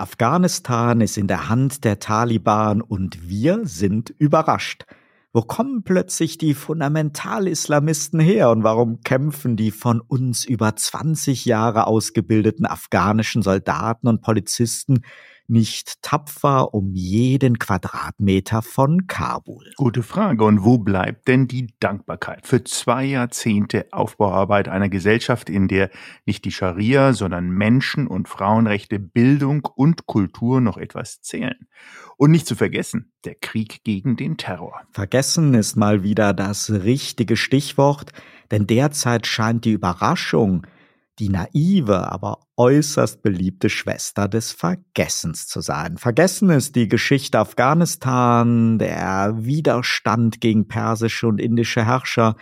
Afghanistan ist in der Hand der Taliban und wir sind überrascht. Wo kommen plötzlich die Fundamentalislamisten her und warum kämpfen die von uns über 20 Jahre ausgebildeten afghanischen Soldaten und Polizisten nicht tapfer um jeden Quadratmeter von Kabul? Gute Frage. Und wo bleibt denn die Dankbarkeit für zwei Jahrzehnte Aufbauarbeit einer Gesellschaft, in der nicht die Scharia, sondern Menschen- und Frauenrechte, Bildung und Kultur noch etwas zählen? Und nicht zu vergessen, der Krieg gegen den Terror. Vergessen ist mal wieder das richtige Stichwort, denn derzeit scheint die Überraschung, die naive, aber äußerst beliebte Schwester des Vergessens zu sein. Vergessen ist die Geschichte Afghanistan, der Widerstand gegen persische und indische Herrscher,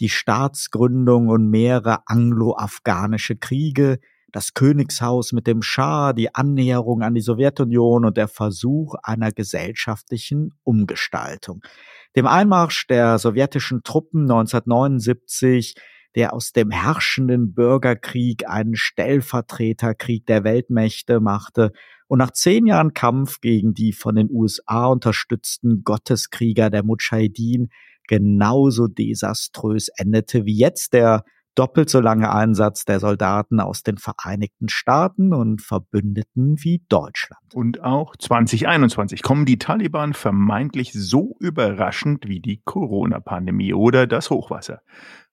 die Staatsgründung und mehrere anglo-afghanische Kriege, das Königshaus mit dem Schah, die Annäherung an die Sowjetunion und der Versuch einer gesellschaftlichen Umgestaltung. Dem Einmarsch der sowjetischen Truppen 1979 der aus dem herrschenden Bürgerkrieg einen Stellvertreterkrieg der Weltmächte machte und nach zehn Jahren Kampf gegen die von den USA unterstützten Gotteskrieger der Mujahideen genauso desaströs endete wie jetzt der doppelt so lange Einsatz der Soldaten aus den Vereinigten Staaten und Verbündeten wie Deutschland. Und auch 2021 kommen die Taliban vermeintlich so überraschend wie die Corona-Pandemie oder das Hochwasser.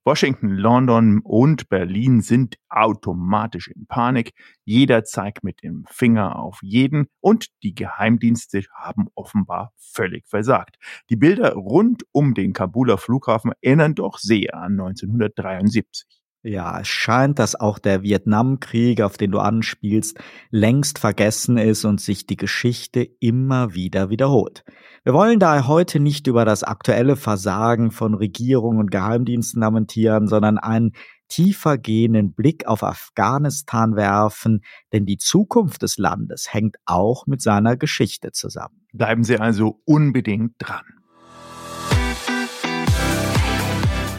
Washington, London und Berlin sind automatisch in Panik. Jeder zeigt mit dem Finger auf jeden und die Geheimdienste haben offenbar völlig versagt. Die Bilder rund um den Kabuler Flughafen erinnern doch sehr an 1973. Ja, es scheint, dass auch der Vietnamkrieg, auf den du anspielst, längst vergessen ist und sich die Geschichte immer wieder wiederholt. Wir wollen daher heute nicht über das aktuelle Versagen von Regierung und Geheimdiensten lamentieren, sondern einen tiefer gehenden Blick auf Afghanistan werfen, denn die Zukunft des Landes hängt auch mit seiner Geschichte zusammen. Bleiben Sie also unbedingt dran.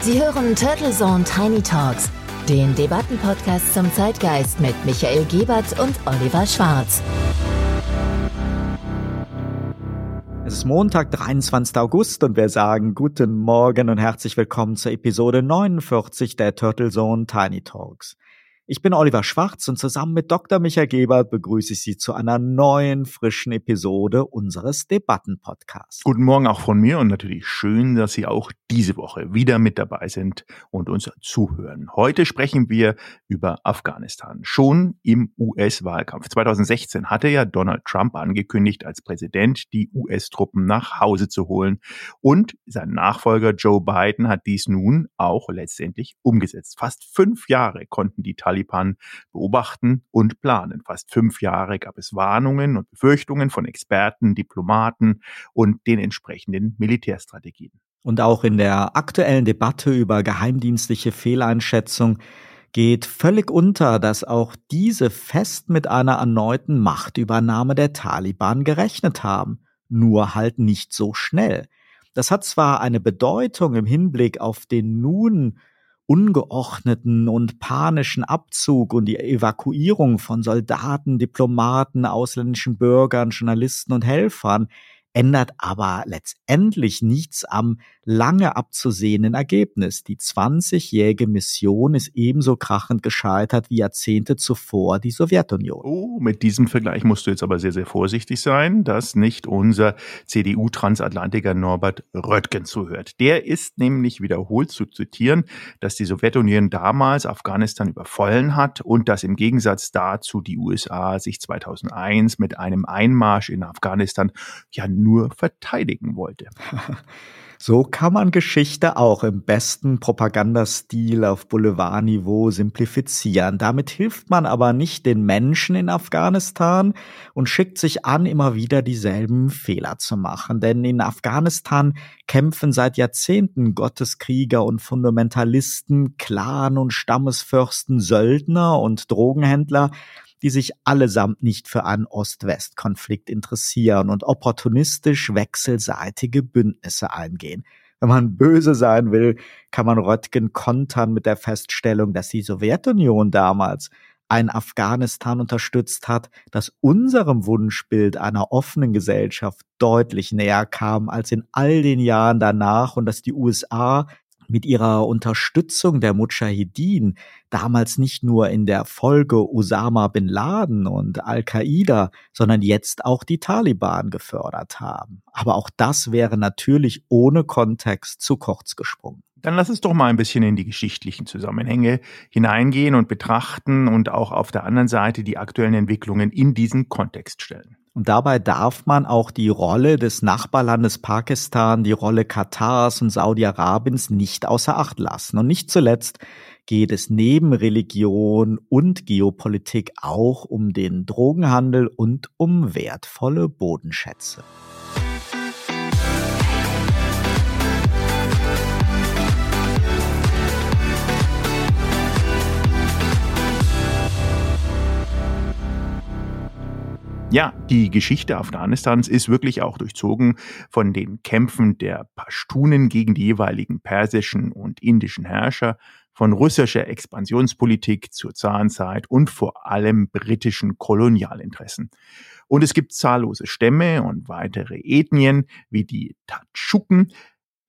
Sie hören Turtle Zone Tiny Talks, den Debattenpodcast zum Zeitgeist mit Michael Gebert und Oliver Schwarz. Es ist Montag, 23. August und wir sagen guten Morgen und herzlich willkommen zur Episode 49 der Turtle Zone Tiny Talks. Ich bin Oliver Schwarz und zusammen mit Dr. Michael Gebert begrüße ich Sie zu einer neuen, frischen Episode unseres Debattenpodcasts. Guten Morgen auch von mir und natürlich schön, dass Sie auch diese Woche wieder mit dabei sind und uns zuhören. Heute sprechen wir über Afghanistan. Schon im US-Wahlkampf 2016 hatte ja Donald Trump angekündigt, als Präsident die US-Truppen nach Hause zu holen. Und sein Nachfolger Joe Biden hat dies nun auch letztendlich umgesetzt. Fast fünf Jahre konnten die Taliban Taliban beobachten und planen. Fast fünf Jahre gab es Warnungen und Befürchtungen von Experten, Diplomaten und den entsprechenden Militärstrategien. Und auch in der aktuellen Debatte über geheimdienstliche Fehleinschätzung geht völlig unter, dass auch diese fest mit einer erneuten Machtübernahme der Taliban gerechnet haben, nur halt nicht so schnell. Das hat zwar eine Bedeutung im Hinblick auf den nun ungeordneten und panischen Abzug und die Evakuierung von Soldaten, Diplomaten, ausländischen Bürgern, Journalisten und Helfern ändert aber letztendlich nichts am lange abzusehenden Ergebnis. Die 20-jährige Mission ist ebenso krachend gescheitert wie Jahrzehnte zuvor die Sowjetunion. Oh, mit diesem Vergleich musst du jetzt aber sehr, sehr vorsichtig sein, dass nicht unser CDU-Transatlantiker Norbert Röttgen zuhört. Der ist nämlich wiederholt zu zitieren, dass die Sowjetunion damals Afghanistan überfallen hat und dass im Gegensatz dazu die USA sich 2001 mit einem Einmarsch in Afghanistan ja nur verteidigen wollte. So kann man Geschichte auch im besten Propagandastil auf Boulevardniveau simplifizieren. Damit hilft man aber nicht den Menschen in Afghanistan und schickt sich an, immer wieder dieselben Fehler zu machen. Denn in Afghanistan kämpfen seit Jahrzehnten Gotteskrieger und Fundamentalisten, Clan- und Stammesfürsten, Söldner und Drogenhändler, die sich allesamt nicht für einen Ost-West-Konflikt interessieren und opportunistisch wechselseitige Bündnisse eingehen. Wenn man böse sein will, kann man Röttgen kontern mit der Feststellung, dass die Sowjetunion damals ein Afghanistan unterstützt hat, das unserem Wunschbild einer offenen Gesellschaft deutlich näher kam als in all den Jahren danach und dass die USA mit ihrer Unterstützung der Mujahideen damals nicht nur in der Folge Osama bin Laden und Al-Qaida, sondern jetzt auch die Taliban gefördert haben. Aber auch das wäre natürlich ohne Kontext zu kurz gesprungen. Dann lass uns doch mal ein bisschen in die geschichtlichen Zusammenhänge hineingehen und betrachten und auch auf der anderen Seite die aktuellen Entwicklungen in diesen Kontext stellen. Und dabei darf man auch die Rolle des Nachbarlandes Pakistan, die Rolle Katars und Saudi-Arabiens nicht außer Acht lassen. Und nicht zuletzt geht es neben Religion und Geopolitik auch um den Drogenhandel und um wertvolle Bodenschätze. Ja, die Geschichte Afghanistans ist wirklich auch durchzogen von den Kämpfen der Pashtunen gegen die jeweiligen persischen und indischen Herrscher, von russischer Expansionspolitik zur Zahnzeit und vor allem britischen Kolonialinteressen. Und es gibt zahllose Stämme und weitere Ethnien wie die Tatschuken,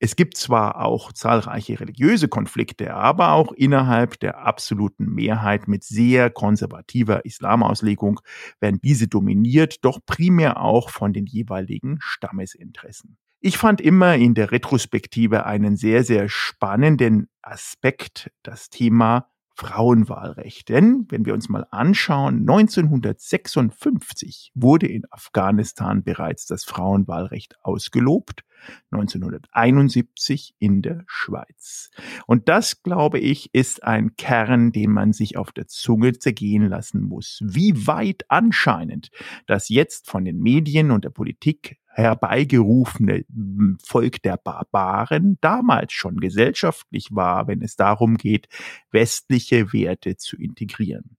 es gibt zwar auch zahlreiche religiöse Konflikte, aber auch innerhalb der absoluten Mehrheit mit sehr konservativer Islamauslegung werden diese dominiert, doch primär auch von den jeweiligen Stammesinteressen. Ich fand immer in der Retrospektive einen sehr, sehr spannenden Aspekt, das Thema Frauenwahlrecht. Denn wenn wir uns mal anschauen, 1956 wurde in Afghanistan bereits das Frauenwahlrecht ausgelobt, 1971 in der Schweiz. Und das, glaube ich, ist ein Kern, den man sich auf der Zunge zergehen lassen muss. Wie weit anscheinend das jetzt von den Medien und der Politik herbeigerufene hm, Volk der Barbaren damals schon gesellschaftlich war, wenn es darum geht, westliche Werte zu integrieren.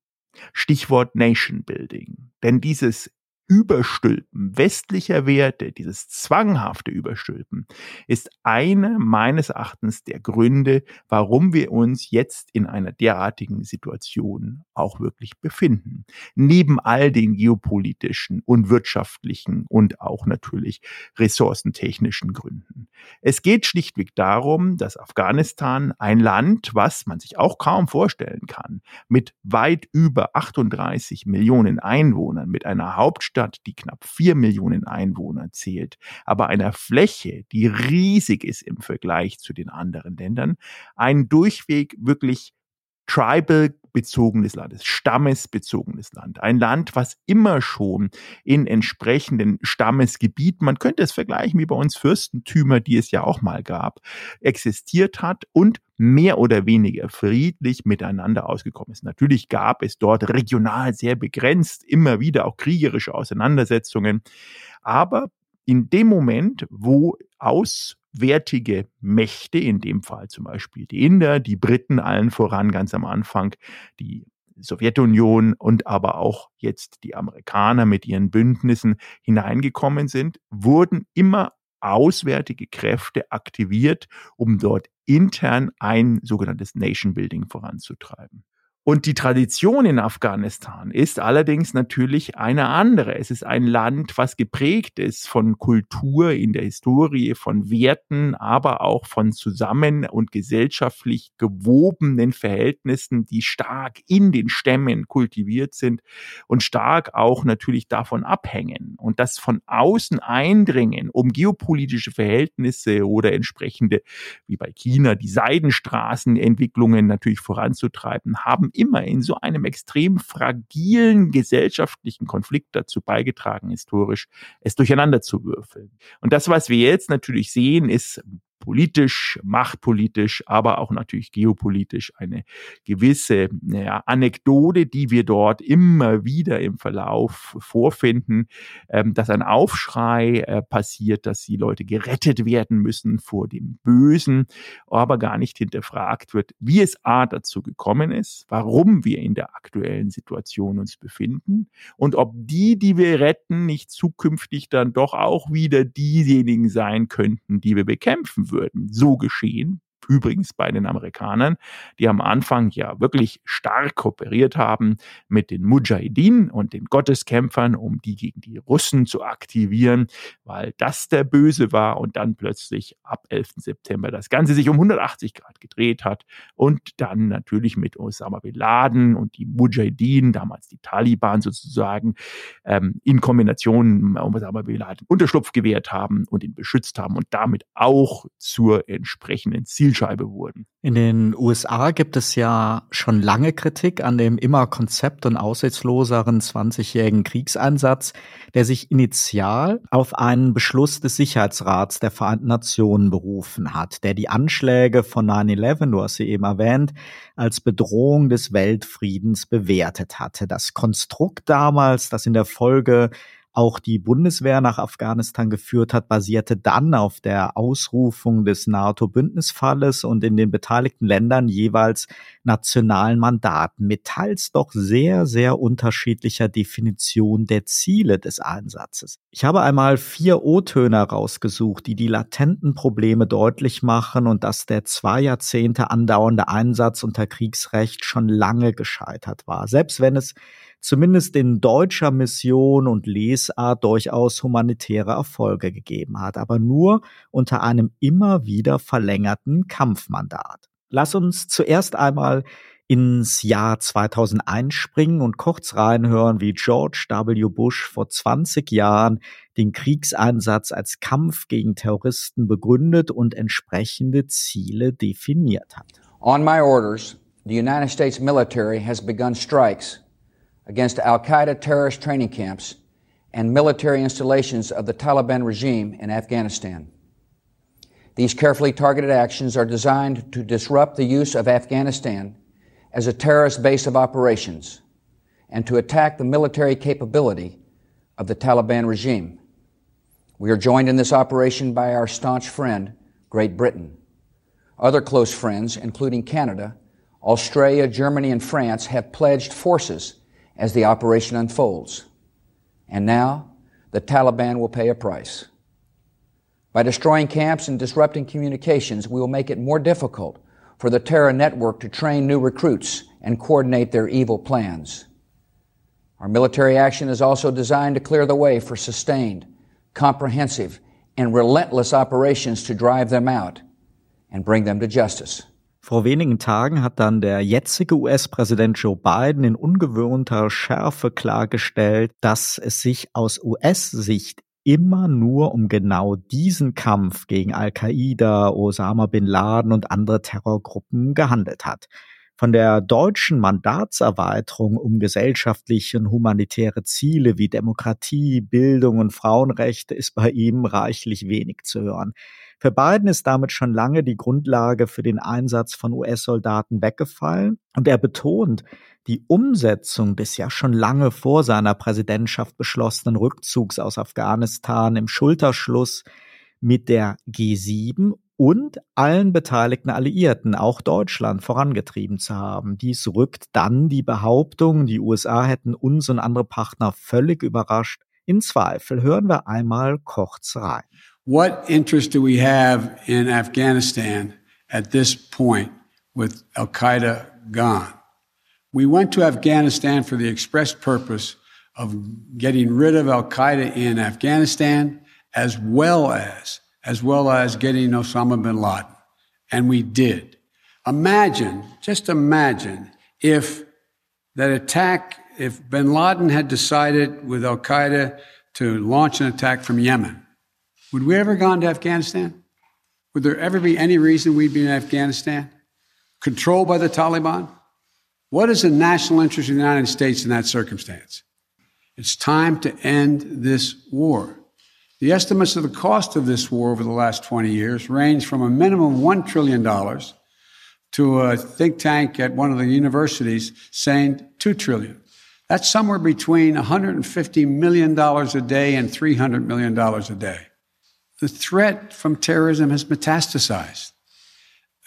Stichwort Nation Building. Denn dieses Überstülpen westlicher Werte, dieses zwanghafte Überstülpen, ist eine meines Erachtens der Gründe, warum wir uns jetzt in einer derartigen Situation auch wirklich befinden. Neben all den geopolitischen und wirtschaftlichen und auch natürlich ressourcentechnischen Gründen. Es geht schlichtweg darum, dass Afghanistan ein Land, was man sich auch kaum vorstellen kann, mit weit über 38 Millionen Einwohnern, mit einer Hauptstadt Stadt, die knapp vier Millionen Einwohner zählt, aber einer Fläche, die riesig ist im Vergleich zu den anderen Ländern, ein durchweg wirklich tribal bezogenes Land, stammesbezogenes Land. Ein Land, was immer schon in entsprechenden Stammesgebieten, man könnte es vergleichen wie bei uns Fürstentümer, die es ja auch mal gab, existiert hat und mehr oder weniger friedlich miteinander ausgekommen ist. Natürlich gab es dort regional sehr begrenzt immer wieder auch kriegerische Auseinandersetzungen, aber in dem Moment, wo aus wertige Mächte, in dem Fall zum Beispiel die Inder, die Briten allen voran ganz am Anfang, die Sowjetunion und aber auch jetzt die Amerikaner mit ihren Bündnissen hineingekommen sind, wurden immer auswärtige Kräfte aktiviert, um dort intern ein sogenanntes Nation Building voranzutreiben. Und die Tradition in Afghanistan ist allerdings natürlich eine andere. Es ist ein Land, was geprägt ist von Kultur in der Historie, von Werten, aber auch von zusammen und gesellschaftlich gewobenen Verhältnissen, die stark in den Stämmen kultiviert sind und stark auch natürlich davon abhängen. Und das von außen eindringen, um geopolitische Verhältnisse oder entsprechende, wie bei China, die Seidenstraßenentwicklungen natürlich voranzutreiben, haben immer in so einem extrem fragilen gesellschaftlichen Konflikt dazu beigetragen, historisch es durcheinander zu würfeln. Und das, was wir jetzt natürlich sehen, ist politisch, machtpolitisch, aber auch natürlich geopolitisch eine gewisse naja, Anekdote, die wir dort immer wieder im Verlauf vorfinden, ähm, dass ein Aufschrei äh, passiert, dass die Leute gerettet werden müssen vor dem Bösen, aber gar nicht hinterfragt wird, wie es A dazu gekommen ist, warum wir in der aktuellen Situation uns befinden und ob die, die wir retten, nicht zukünftig dann doch auch wieder diejenigen sein könnten, die wir bekämpfen würden. So geschehen. Übrigens bei den Amerikanern, die am Anfang ja wirklich stark kooperiert haben mit den Mujahideen und den Gotteskämpfern, um die gegen die Russen zu aktivieren, weil das der Böse war und dann plötzlich ab 11. September das Ganze sich um 180 Grad gedreht hat und dann natürlich mit Osama Bin Laden und die Mujahideen, damals die Taliban sozusagen, ähm, in Kombination Osama Bin Laden Unterschlupf gewährt haben und ihn beschützt haben und damit auch zur entsprechenden Zielscheibe wurden. In den USA gibt es ja schon lange Kritik an dem immer konzept- und aussichtsloseren 20-jährigen Kriegseinsatz, der sich initial auf einen Beschluss des Sicherheitsrats der Vereinten Nationen berufen hat, der die Anschläge von 9-11, du hast sie eben erwähnt, als Bedrohung des Weltfriedens bewertet hatte. Das Konstrukt damals, das in der Folge auch die Bundeswehr nach Afghanistan geführt hat, basierte dann auf der Ausrufung des NATO-Bündnisfalles und in den beteiligten Ländern jeweils nationalen Mandaten mit teils doch sehr, sehr unterschiedlicher Definition der Ziele des Einsatzes. Ich habe einmal vier O-Töne rausgesucht, die die latenten Probleme deutlich machen und dass der zwei Jahrzehnte andauernde Einsatz unter Kriegsrecht schon lange gescheitert war. Selbst wenn es zumindest in deutscher Mission und Lesart durchaus humanitäre Erfolge gegeben hat, aber nur unter einem immer wieder verlängerten Kampfmandat. Lass uns zuerst einmal ins Jahr 2001 springen und kurz reinhören, wie George W. Bush vor 20 Jahren den Kriegseinsatz als Kampf gegen Terroristen begründet und entsprechende Ziele definiert hat. On my orders, the United States military has begun strikes against Al Qaeda terrorist training camps and military installations of the Taliban regime in Afghanistan. These carefully targeted actions are designed to disrupt the use of Afghanistan as a terrorist base of operations and to attack the military capability of the Taliban regime. We are joined in this operation by our staunch friend, Great Britain. Other close friends, including Canada, Australia, Germany, and France, have pledged forces as the operation unfolds. And now, the Taliban will pay a price. By destroying camps and disrupting communications, we will make it more difficult for the terror network to train new recruits and coordinate their evil plans. Our military action is also designed to clear the way for sustained, comprehensive, and relentless operations to drive them out and bring them to justice. Vor wenigen Tagen hat dann der jetzige US-Präsident Joe Biden in ungewöhnter Schärfe klargestellt, dass es sich aus US-Sicht immer nur um genau diesen Kampf gegen Al-Qaida, Osama bin Laden und andere Terrorgruppen gehandelt hat. Von der deutschen Mandatserweiterung um gesellschaftliche und humanitäre Ziele wie Demokratie, Bildung und Frauenrechte ist bei ihm reichlich wenig zu hören. Für Biden ist damit schon lange die Grundlage für den Einsatz von US-Soldaten weggefallen und er betont, die Umsetzung des ja schon lange vor seiner Präsidentschaft beschlossenen Rückzugs aus Afghanistan im Schulterschluss mit der G7 und allen beteiligten Alliierten, auch Deutschland, vorangetrieben zu haben. Dies rückt dann die Behauptung, die USA hätten uns und andere Partner völlig überrascht, in Zweifel. Hören wir einmal kurz rein. What interest do we have in Afghanistan at this point with Al Qaeda gone? We went to Afghanistan for the express purpose of getting rid of Al Qaeda in Afghanistan as well as as well as getting Osama bin Laden. And we did. Imagine, just imagine if that attack, if bin Laden had decided with Al Qaeda to launch an attack from Yemen, would we ever gone to Afghanistan? Would there ever be any reason we'd be in Afghanistan? Controlled by the Taliban? What is the national interest of the United States in that circumstance? It's time to end this war. The estimates of the cost of this war over the last 20 years range from a minimum of $1 trillion to a think tank at one of the universities saying 2 trillion. That's somewhere between $150 million a day and $300 million a day the threat from terrorism has metastasized.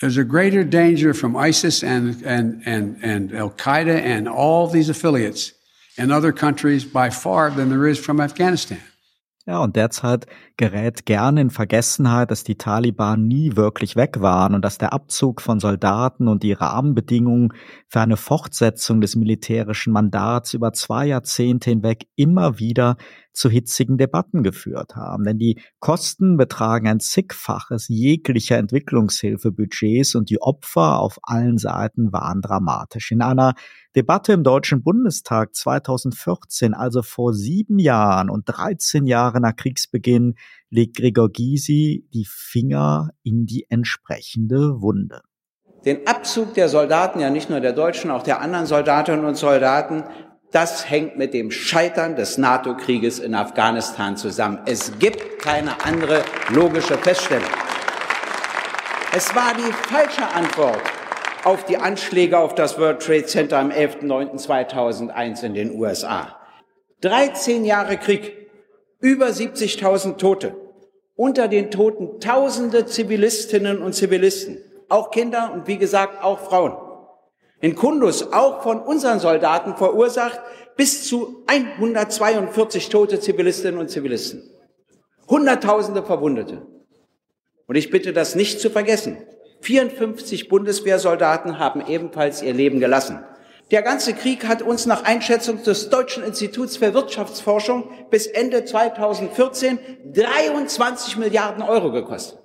There's a greater danger from ISIS and, and, and, and Al Qaeda and all these affiliates in other countries by far than there is from Afghanistan. Ja, und derzeit gerät gern in Vergessenheit, dass die Taliban nie wirklich weg waren und dass der Abzug von Soldaten und die Rahmenbedingungen für eine Fortsetzung des militärischen Mandats über zwei Jahrzehnte hinweg immer wieder zu hitzigen Debatten geführt haben. Denn die Kosten betragen ein zigfaches jeglicher Entwicklungshilfebudgets und die Opfer auf allen Seiten waren dramatisch. In einer Debatte im Deutschen Bundestag 2014, also vor sieben Jahren und 13 Jahren nach Kriegsbeginn, legt Gregor Gysi die Finger in die entsprechende Wunde. Den Abzug der Soldaten, ja nicht nur der Deutschen, auch der anderen Soldatinnen und Soldaten, das hängt mit dem Scheitern des NATO-Krieges in Afghanistan zusammen. Es gibt keine andere logische Feststellung. Es war die falsche Antwort auf die Anschläge auf das World Trade Center am 11.09.2001 in den USA. 13 Jahre Krieg, über 70.000 Tote, unter den Toten tausende Zivilistinnen und Zivilisten, auch Kinder und wie gesagt auch Frauen in Kundus auch von unseren Soldaten verursacht bis zu 142 tote Zivilistinnen und Zivilisten. Hunderttausende Verwundete. Und ich bitte das nicht zu vergessen. 54 Bundeswehrsoldaten haben ebenfalls ihr Leben gelassen. Der ganze Krieg hat uns nach Einschätzung des Deutschen Instituts für Wirtschaftsforschung bis Ende 2014 23 Milliarden Euro gekostet.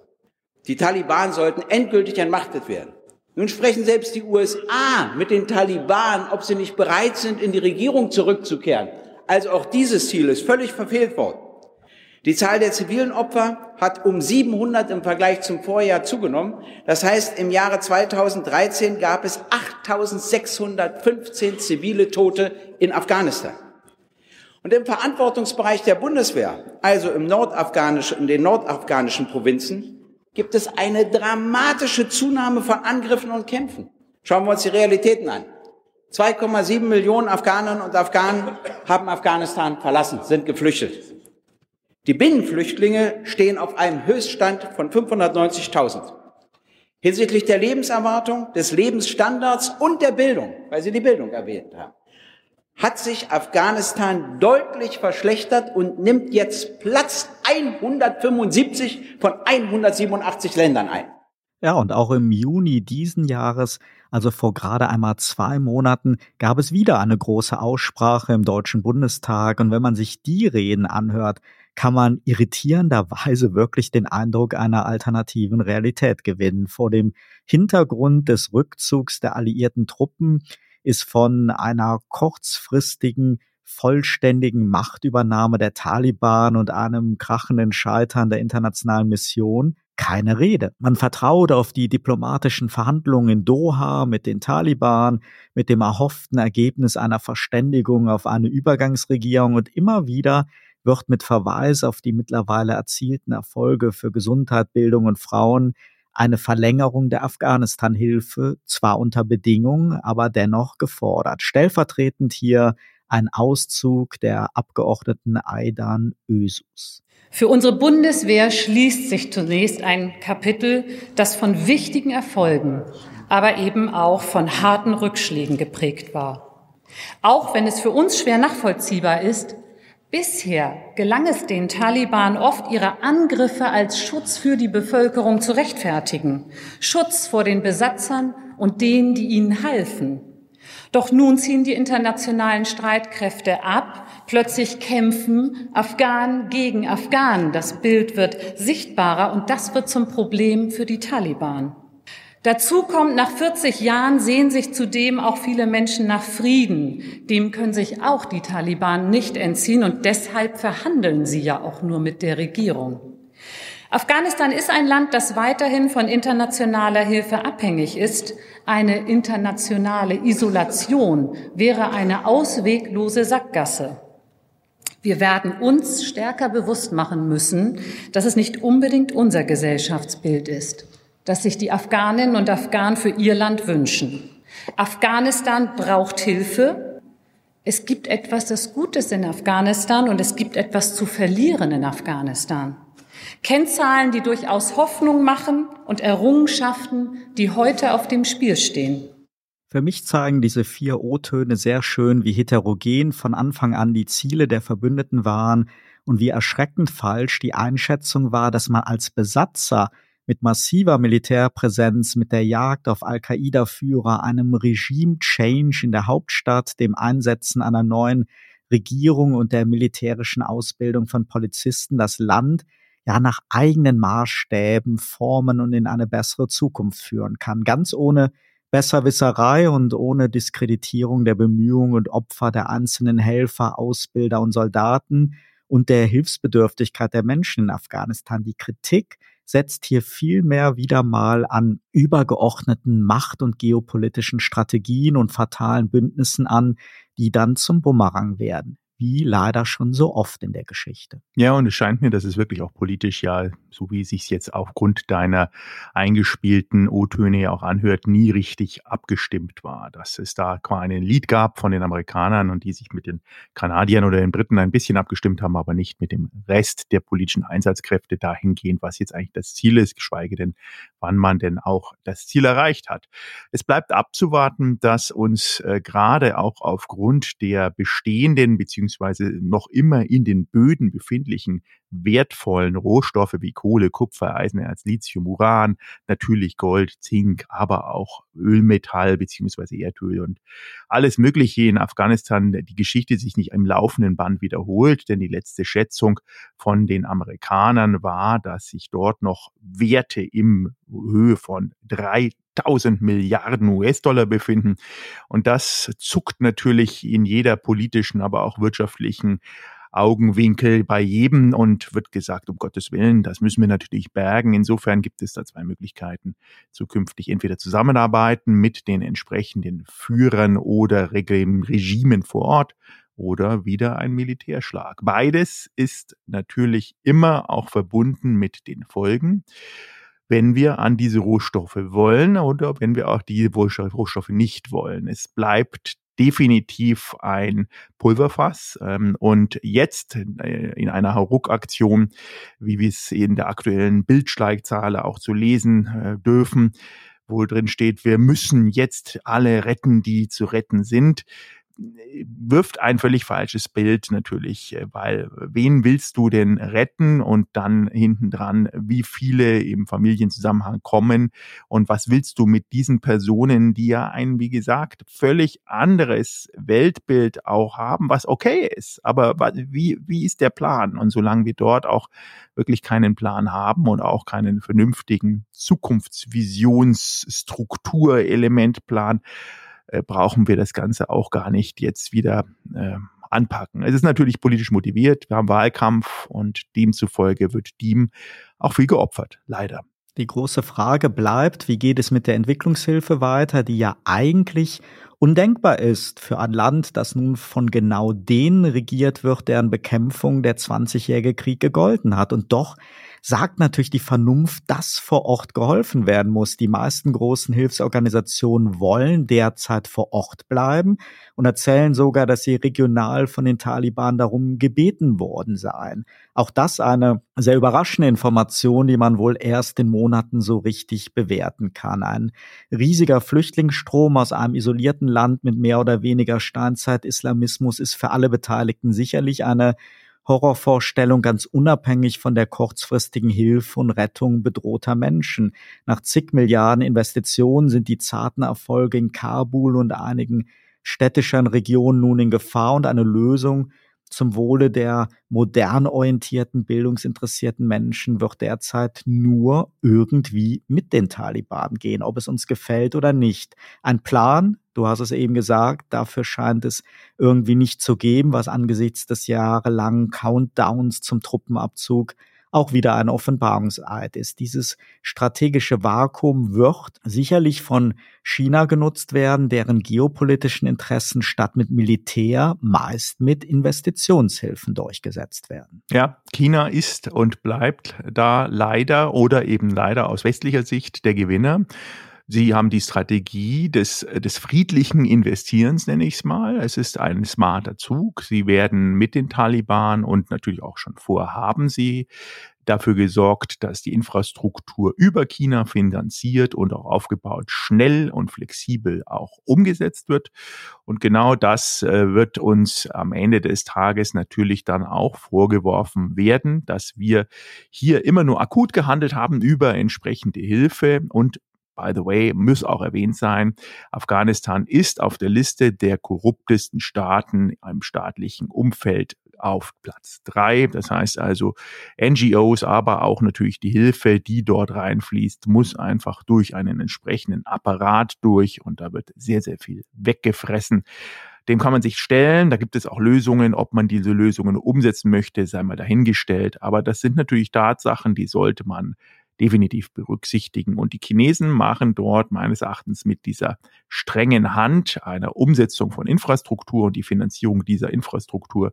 Die Taliban sollten endgültig entmachtet werden. Nun sprechen selbst die USA mit den Taliban, ob sie nicht bereit sind, in die Regierung zurückzukehren. Also auch dieses Ziel ist völlig verfehlt worden. Die Zahl der zivilen Opfer hat um 700 im Vergleich zum Vorjahr zugenommen. Das heißt, im Jahre 2013 gab es 8615 zivile Tote in Afghanistan. Und im Verantwortungsbereich der Bundeswehr, also im nordafghanischen, in den nordafghanischen Provinzen, gibt es eine dramatische Zunahme von Angriffen und Kämpfen. Schauen wir uns die Realitäten an. 2,7 Millionen Afghaninnen und Afghanen haben Afghanistan verlassen, sind geflüchtet. Die Binnenflüchtlinge stehen auf einem Höchststand von 590.000. Hinsichtlich der Lebenserwartung, des Lebensstandards und der Bildung, weil Sie die Bildung erwähnt haben, hat sich Afghanistan deutlich verschlechtert und nimmt jetzt Platz 175 von 187 Ländern ein. Ja, und auch im Juni diesen Jahres, also vor gerade einmal zwei Monaten, gab es wieder eine große Aussprache im Deutschen Bundestag. Und wenn man sich die Reden anhört, kann man irritierenderweise wirklich den Eindruck einer alternativen Realität gewinnen. Vor dem Hintergrund des Rückzugs der alliierten Truppen ist von einer kurzfristigen vollständigen Machtübernahme der Taliban und einem krachenden Scheitern der internationalen Mission keine Rede. Man vertraut auf die diplomatischen Verhandlungen in Doha mit den Taliban, mit dem erhofften Ergebnis einer Verständigung auf eine Übergangsregierung und immer wieder wird mit Verweis auf die mittlerweile erzielten Erfolge für Gesundheit, Bildung und Frauen eine Verlängerung der Afghanistan-Hilfe, zwar unter Bedingungen, aber dennoch gefordert. Stellvertretend hier ein Auszug der Abgeordneten Aidan Ösus. Für unsere Bundeswehr schließt sich zunächst ein Kapitel, das von wichtigen Erfolgen, aber eben auch von harten Rückschlägen geprägt war. Auch wenn es für uns schwer nachvollziehbar ist, Bisher gelang es den Taliban oft, ihre Angriffe als Schutz für die Bevölkerung zu rechtfertigen. Schutz vor den Besatzern und denen, die ihnen halfen. Doch nun ziehen die internationalen Streitkräfte ab. Plötzlich kämpfen Afghanen gegen Afghanen. Das Bild wird sichtbarer und das wird zum Problem für die Taliban. Dazu kommt, nach 40 Jahren sehen sich zudem auch viele Menschen nach Frieden. Dem können sich auch die Taliban nicht entziehen und deshalb verhandeln sie ja auch nur mit der Regierung. Afghanistan ist ein Land, das weiterhin von internationaler Hilfe abhängig ist. Eine internationale Isolation wäre eine ausweglose Sackgasse. Wir werden uns stärker bewusst machen müssen, dass es nicht unbedingt unser Gesellschaftsbild ist das sich die Afghaninnen und Afghanen für ihr Land wünschen. Afghanistan braucht Hilfe. Es gibt etwas, das Gutes in Afghanistan und es gibt etwas zu verlieren in Afghanistan. Kennzahlen, die durchaus Hoffnung machen und Errungenschaften, die heute auf dem Spiel stehen. Für mich zeigen diese vier O-Töne sehr schön, wie heterogen von Anfang an die Ziele der Verbündeten waren und wie erschreckend falsch die Einschätzung war, dass man als Besatzer mit massiver Militärpräsenz, mit der Jagd auf Al-Qaida-Führer, einem Regime-Change in der Hauptstadt, dem Einsetzen einer neuen Regierung und der militärischen Ausbildung von Polizisten das Land ja nach eigenen Maßstäben formen und in eine bessere Zukunft führen kann, ganz ohne Besserwisserei und ohne Diskreditierung der Bemühungen und Opfer der einzelnen Helfer, Ausbilder und Soldaten und der Hilfsbedürftigkeit der Menschen in Afghanistan. Die Kritik setzt hier vielmehr wieder mal an übergeordneten Macht- und geopolitischen Strategien und fatalen Bündnissen an, die dann zum Bumerang werden wie leider schon so oft in der Geschichte. Ja, und es scheint mir, dass es wirklich auch politisch ja, so wie es sich jetzt aufgrund deiner eingespielten O-Töne ja auch anhört, nie richtig abgestimmt war. Dass es da quasi ein Lied gab von den Amerikanern und die sich mit den Kanadiern oder den Briten ein bisschen abgestimmt haben, aber nicht mit dem Rest der politischen Einsatzkräfte dahingehend, was jetzt eigentlich das Ziel ist, geschweige denn, wann man denn auch das Ziel erreicht hat. Es bleibt abzuwarten, dass uns äh, gerade auch aufgrund der bestehenden beziehungsweise noch immer in den Böden befindlichen wertvollen Rohstoffe wie Kohle, Kupfer, Eisenerz, Lithium, Uran, natürlich Gold, Zink, aber auch Ölmetall beziehungsweise Erdöl und alles Mögliche in Afghanistan, die Geschichte sich nicht im laufenden Band wiederholt, denn die letzte Schätzung von den Amerikanern war, dass sich dort noch Werte im Höhe von drei 1000 Milliarden US-Dollar befinden. Und das zuckt natürlich in jeder politischen, aber auch wirtschaftlichen Augenwinkel bei jedem und wird gesagt, um Gottes Willen, das müssen wir natürlich bergen. Insofern gibt es da zwei Möglichkeiten. Zukünftig entweder zusammenarbeiten mit den entsprechenden Führern oder Regimen vor Ort oder wieder ein Militärschlag. Beides ist natürlich immer auch verbunden mit den Folgen wenn wir an diese Rohstoffe wollen oder wenn wir auch diese Rohstoffe nicht wollen. Es bleibt definitiv ein Pulverfass. Ähm, und jetzt äh, in einer Hauruck-Aktion, wie wir es in der aktuellen Bildschlagzeile auch zu lesen äh, dürfen, wo drin steht, wir müssen jetzt alle retten, die zu retten sind, wirft ein völlig falsches Bild natürlich, äh, weil wen willst du denn retten? Und dann hinten dran, wie viele im Familienzusammenhang kommen? Und was willst du mit diesen Personen, die ja ein, wie gesagt, völlig anderes Weltbild auch haben, was okay ist, aber wie, wie ist der Plan? Und solange wir dort auch wirklich keinen Plan haben und auch keinen vernünftigen Zukunftsvisionsstrukturelementplan, äh, brauchen wir das Ganze auch gar nicht jetzt wieder äh, anpacken. Es ist natürlich politisch motiviert. Wir haben Wahlkampf und demzufolge wird dem auch viel geopfert, leider. Die große Frage bleibt, wie geht es mit der Entwicklungshilfe weiter, die ja eigentlich undenkbar ist für ein Land, das nun von genau denen regiert wird, deren Bekämpfung der 20-jährige Krieg gegolten hat. Und doch sagt natürlich die Vernunft, dass vor Ort geholfen werden muss. Die meisten großen Hilfsorganisationen wollen derzeit vor Ort bleiben und erzählen sogar, dass sie regional von den Taliban darum gebeten worden seien. Auch das eine sehr überraschende Information, die man wohl erst in Monaten so richtig bewerten kann. Ein riesiger Flüchtlingsstrom aus einem isolierten Land mit mehr oder weniger Steinzeit-Islamismus ist für alle Beteiligten sicherlich eine Horrorvorstellung ganz unabhängig von der kurzfristigen Hilfe und Rettung bedrohter Menschen. Nach zig Milliarden Investitionen sind die zarten Erfolge in Kabul und einigen städtischen Regionen nun in Gefahr und eine Lösung zum Wohle der modern orientierten, bildungsinteressierten Menschen wird derzeit nur irgendwie mit den Taliban gehen, ob es uns gefällt oder nicht. Ein Plan, du hast es eben gesagt, dafür scheint es irgendwie nicht zu geben, was angesichts des jahrelangen Countdowns zum Truppenabzug auch wieder ein Offenbarungseid ist. Dieses strategische Vakuum wird sicherlich von China genutzt werden, deren geopolitischen Interessen statt mit Militär meist mit Investitionshilfen durchgesetzt werden. Ja, China ist und bleibt da leider oder eben leider aus westlicher Sicht der Gewinner. Sie haben die Strategie des, des friedlichen Investierens, nenne ich es mal. Es ist ein smarter Zug. Sie werden mit den Taliban und natürlich auch schon vorhaben Sie dafür gesorgt, dass die Infrastruktur über China finanziert und auch aufgebaut schnell und flexibel auch umgesetzt wird. Und genau das äh, wird uns am Ende des Tages natürlich dann auch vorgeworfen werden, dass wir hier immer nur akut gehandelt haben über entsprechende Hilfe und By the way, muss auch erwähnt sein, Afghanistan ist auf der Liste der korruptesten Staaten im staatlichen Umfeld auf Platz drei. Das heißt also, NGOs, aber auch natürlich die Hilfe, die dort reinfließt, muss einfach durch einen entsprechenden Apparat durch und da wird sehr, sehr viel weggefressen. Dem kann man sich stellen. Da gibt es auch Lösungen. Ob man diese Lösungen umsetzen möchte, sei mal dahingestellt. Aber das sind natürlich Tatsachen, die sollte man definitiv berücksichtigen. Und die Chinesen machen dort meines Erachtens mit dieser strengen Hand einer Umsetzung von Infrastruktur und die Finanzierung dieser Infrastruktur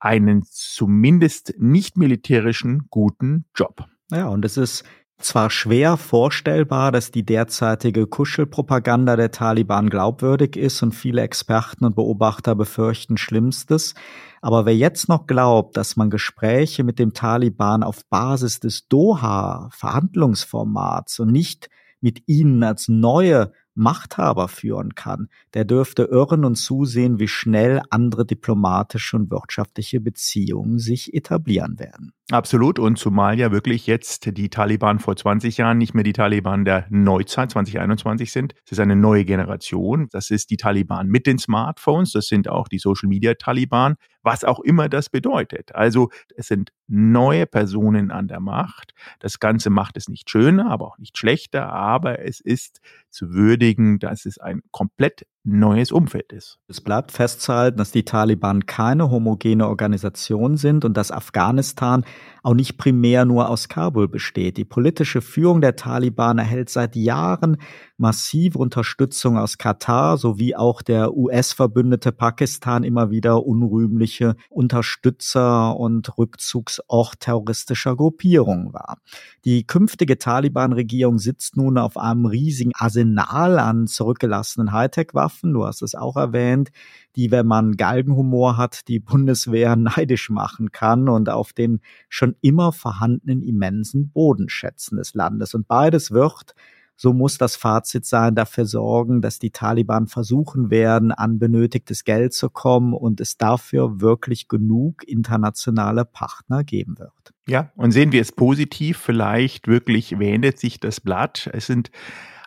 einen zumindest nicht militärischen guten Job. Ja, und es ist zwar schwer vorstellbar, dass die derzeitige Kuschelpropaganda der Taliban glaubwürdig ist und viele Experten und Beobachter befürchten Schlimmstes, aber wer jetzt noch glaubt, dass man Gespräche mit dem Taliban auf Basis des Doha-Verhandlungsformats und nicht mit ihnen als neue Machthaber führen kann, der dürfte irren und zusehen, wie schnell andere diplomatische und wirtschaftliche Beziehungen sich etablieren werden. Absolut. Und zumal ja wirklich jetzt die Taliban vor 20 Jahren nicht mehr die Taliban der Neuzeit 2021 sind. Es ist eine neue Generation. Das ist die Taliban mit den Smartphones. Das sind auch die Social Media Taliban. Was auch immer das bedeutet. Also es sind neue Personen an der Macht. Das Ganze macht es nicht schöner, aber auch nicht schlechter. Aber es ist zu würdigen, dass es ein komplett neues Umfeld ist. Es bleibt festzuhalten, dass die Taliban keine homogene Organisation sind und dass Afghanistan auch nicht primär nur aus Kabul besteht. Die politische Führung der Taliban erhält seit Jahren massive Unterstützung aus Katar sowie auch der US-Verbündete Pakistan immer wieder unrühmliche Unterstützer und Rückzugsort terroristischer Gruppierungen war. Die künftige Taliban-Regierung sitzt nun auf einem riesigen Arsenal an zurückgelassenen Hightech-Waffen, du hast es auch erwähnt, die, wenn man Galgenhumor hat, die Bundeswehr neidisch machen kann und auf den schon immer vorhandenen immensen Bodenschätzen des Landes. Und beides wird so muss das Fazit sein, dafür sorgen, dass die Taliban versuchen werden, an benötigtes Geld zu kommen und es dafür wirklich genug internationale Partner geben wird. Ja, und sehen wir es positiv, vielleicht wirklich wendet sich das Blatt. Es sind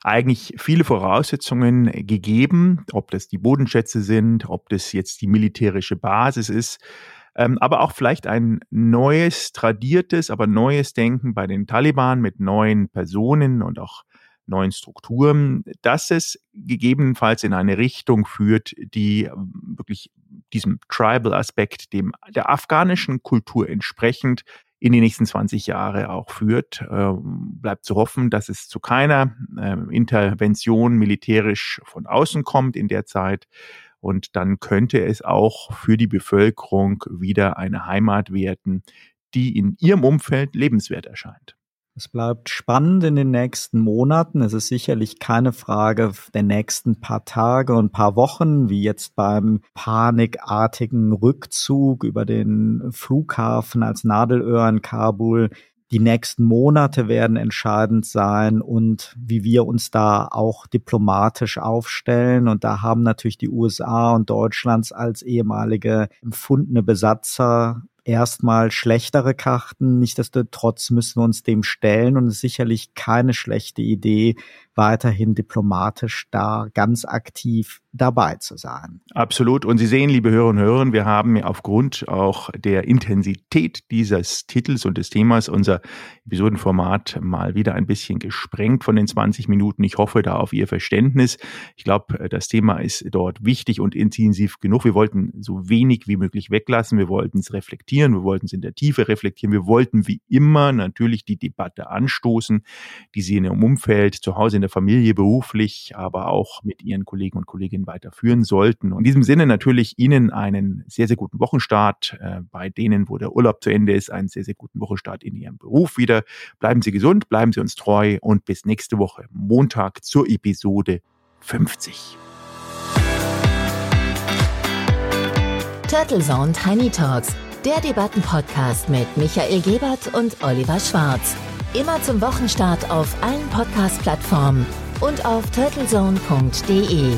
eigentlich viele Voraussetzungen gegeben, ob das die Bodenschätze sind, ob das jetzt die militärische Basis ist, ähm, aber auch vielleicht ein neues, tradiertes, aber neues Denken bei den Taliban mit neuen Personen und auch neuen Strukturen, dass es gegebenenfalls in eine Richtung führt, die ähm, wirklich diesem Tribal-Aspekt, dem der afghanischen Kultur entsprechend in die nächsten 20 Jahre auch führt. Ähm, bleibt zu hoffen, dass es zu keiner äh, Intervention militärisch von außen kommt in der Zeit. Und dann könnte es auch für die Bevölkerung wieder eine Heimat werden, die in ihrem Umfeld lebenswert erscheint. Es bleibt spannend in den nächsten Monaten. Es ist sicherlich keine Frage der nächsten paar Tage und paar Wochen, wie jetzt beim panikartigen Rückzug über den Flughafen als Nadelöhr in Kabul. Die nächsten Monate werden entscheidend sein und wie wir uns da auch diplomatisch aufstellen. Und da haben natürlich die USA und Deutschlands als ehemalige empfundene Besatzer erstmal schlechtere Karten. Nichtsdestotrotz müssen wir uns dem stellen und es ist sicherlich keine schlechte Idee, weiterhin diplomatisch da ganz aktiv dabei zu sein. Absolut. Und Sie sehen, liebe Hörerinnen und Hörer, wir haben aufgrund auch der Intensität dieses Titels und des Themas unser Episodenformat mal wieder ein bisschen gesprengt von den 20 Minuten. Ich hoffe da auf Ihr Verständnis. Ich glaube, das Thema ist dort wichtig und intensiv genug. Wir wollten so wenig wie möglich weglassen. Wir wollten es reflektieren. Wir wollten es in der Tiefe reflektieren. Wir wollten wie immer natürlich die Debatte anstoßen, die Sie in Ihrem Umfeld, zu Hause in der Familie, beruflich, aber auch mit Ihren Kollegen und Kolleginnen weiterführen sollten. Und in diesem Sinne natürlich Ihnen einen sehr, sehr guten Wochenstart, äh, bei denen, wo der Urlaub zu Ende ist, einen sehr, sehr guten Wochenstart in Ihrem Beruf wieder. Bleiben Sie gesund, bleiben Sie uns treu und bis nächste Woche, Montag zur Episode 50. Turtle Zone Tiny Talks Der Debattenpodcast mit Michael Gebert und Oliver Schwarz. Immer zum Wochenstart auf allen Podcast-Plattformen und auf turtlezone.de.